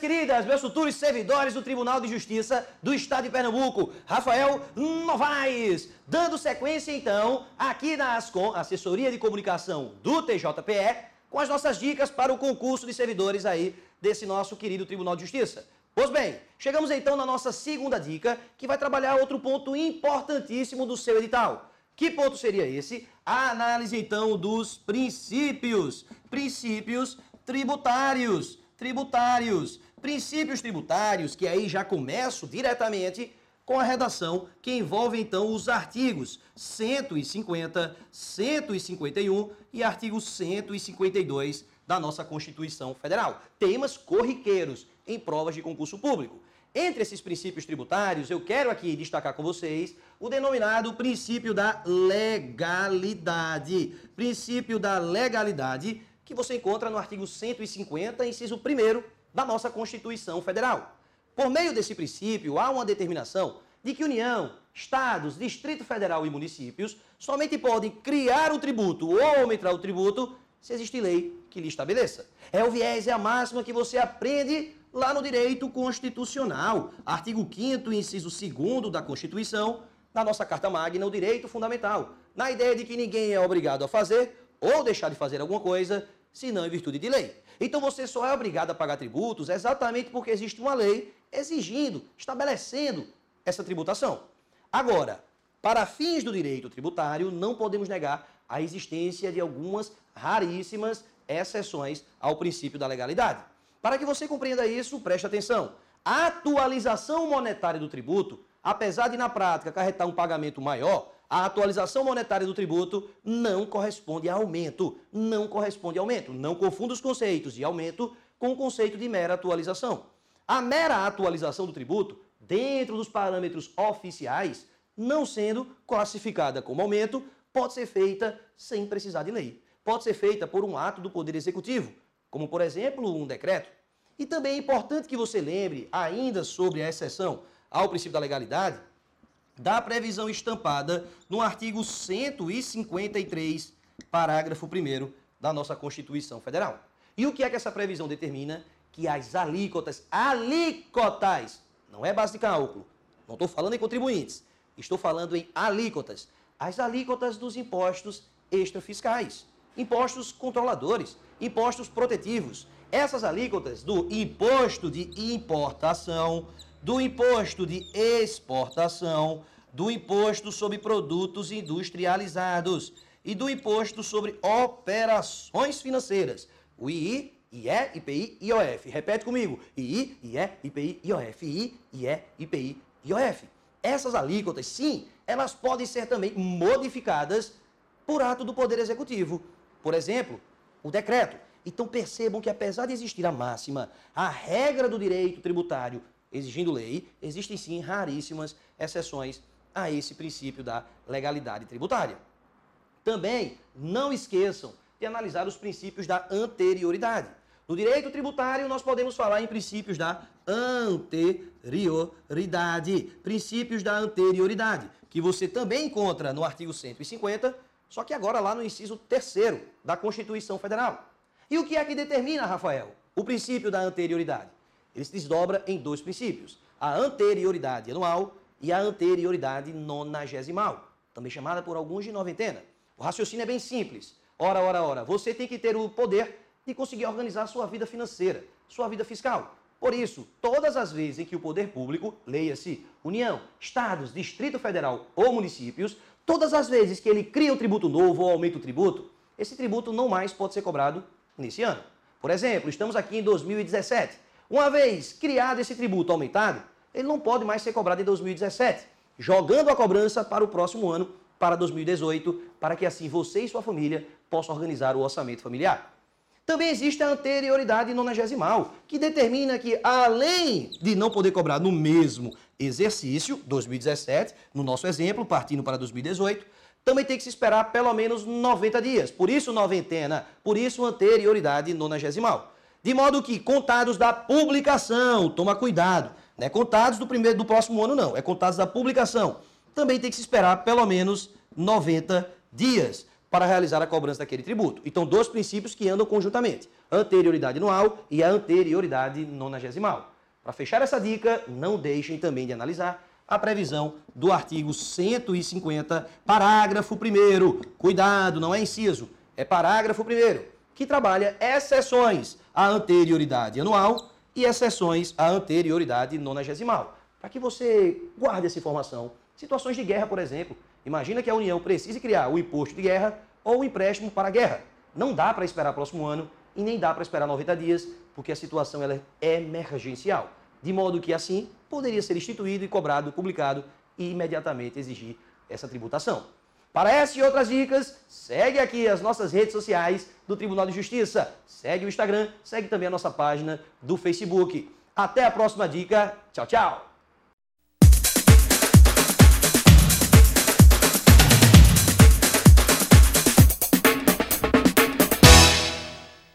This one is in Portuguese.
queridas, meus futuros servidores do Tribunal de Justiça do Estado de Pernambuco, Rafael Novaes, dando sequência então aqui na Ascom, Assessoria de Comunicação do TJPE, com as nossas dicas para o concurso de servidores aí desse nosso querido Tribunal de Justiça. Pois bem, chegamos então na nossa segunda dica, que vai trabalhar outro ponto importantíssimo do seu edital. Que ponto seria esse? A análise então dos princípios, princípios tributários, tributários, princípios tributários, que aí já começo diretamente com a redação que envolve então os artigos 150, 151 e artigo 152 da nossa Constituição Federal. Temas corriqueiros em provas de concurso público. Entre esses princípios tributários, eu quero aqui destacar com vocês o denominado princípio da legalidade. Princípio da legalidade que você encontra no artigo 150, inciso 1 da nossa Constituição Federal. Por meio desse princípio, há uma determinação de que União, Estados, Distrito Federal e municípios somente podem criar o tributo ou aumentar o tributo se existe lei que lhe estabeleça. É o viés, é a máxima que você aprende lá no direito constitucional, artigo 5 inciso 2 da Constituição, na nossa Carta Magna, o direito fundamental, na ideia de que ninguém é obrigado a fazer ou deixar de fazer alguma coisa, senão em virtude de lei. Então você só é obrigado a pagar tributos exatamente porque existe uma lei exigindo, estabelecendo essa tributação. Agora, para fins do direito tributário, não podemos negar a existência de algumas raríssimas exceções ao princípio da legalidade. Para que você compreenda isso, preste atenção. A atualização monetária do tributo, apesar de na prática acarretar um pagamento maior, a atualização monetária do tributo não corresponde a aumento. Não corresponde a aumento. Não confunda os conceitos de aumento com o conceito de mera atualização. A mera atualização do tributo, dentro dos parâmetros oficiais, não sendo classificada como aumento, pode ser feita sem precisar de lei. Pode ser feita por um ato do Poder Executivo, como por exemplo um decreto. E também é importante que você lembre, ainda sobre a exceção ao princípio da legalidade, da previsão estampada no artigo 153, parágrafo 1 da nossa Constituição Federal. E o que é que essa previsão determina? Que as alíquotas, alíquotas, não é base de cálculo, não estou falando em contribuintes, estou falando em alíquotas, as alíquotas dos impostos extrafiscais impostos controladores, impostos protetivos. Essas alíquotas do imposto de importação, do imposto de exportação, do imposto sobre produtos industrializados e do imposto sobre operações financeiras. O II, IE, IPI, IOF. Repete comigo. II, IE, IPI, IOF. I, IE, IPI, IOF. Essas alíquotas, sim, elas podem ser também modificadas por ato do Poder Executivo. Por exemplo, o decreto. Então percebam que apesar de existir a máxima, a regra do direito tributário exigindo lei, existem sim raríssimas exceções a esse princípio da legalidade tributária. Também não esqueçam de analisar os princípios da anterioridade. No direito tributário, nós podemos falar em princípios da anterioridade. Princípios da anterioridade, que você também encontra no artigo 150 só que agora lá no inciso terceiro da Constituição Federal. E o que é que determina, Rafael? O princípio da anterioridade. Ele se desdobra em dois princípios: a anterioridade anual e a anterioridade nonagesimal, também chamada por alguns de noventena. O raciocínio é bem simples. Ora, ora, ora, você tem que ter o poder de conseguir organizar sua vida financeira, sua vida fiscal. Por isso, todas as vezes em que o poder público, leia-se União, Estados, Distrito Federal ou municípios, Todas as vezes que ele cria um tributo novo ou aumenta o tributo, esse tributo não mais pode ser cobrado nesse ano. Por exemplo, estamos aqui em 2017. Uma vez criado esse tributo aumentado, ele não pode mais ser cobrado em 2017, jogando a cobrança para o próximo ano, para 2018, para que assim você e sua família possam organizar o orçamento familiar. Também existe a anterioridade nonagesimal, que determina que, além de não poder cobrar no mesmo exercício, 2017, no nosso exemplo, partindo para 2018, também tem que se esperar pelo menos 90 dias. Por isso, noventena, por isso, anterioridade nonagesimal. De modo que, contados da publicação, toma cuidado, não é contados do primeiro do próximo ano, não, é contados da publicação. Também tem que se esperar pelo menos 90 dias. para realizar a cobrança daquele tributo. Então, dois princípios que andam conjuntamente: anterioridade anual e a anterioridade nonagesimal. Para fechar essa dica, não deixem também de analisar a previsão do artigo 150, parágrafo 1. Cuidado, não é inciso, é parágrafo 1, que trabalha exceções à anterioridade anual e exceções à anterioridade nonagesimal. Para que você guarde essa informação. Situações de guerra, por exemplo. Imagina que a União precise criar o imposto de guerra ou o empréstimo para a guerra. Não dá para esperar próximo ano e nem dá para esperar 90 dias, porque a situação ela é emergencial. De modo que, assim, poderia ser instituído e cobrado, publicado e imediatamente exigir essa tributação. Para essas e outras dicas, segue aqui as nossas redes sociais do Tribunal de Justiça. Segue o Instagram, segue também a nossa página do Facebook. Até a próxima dica. Tchau, tchau!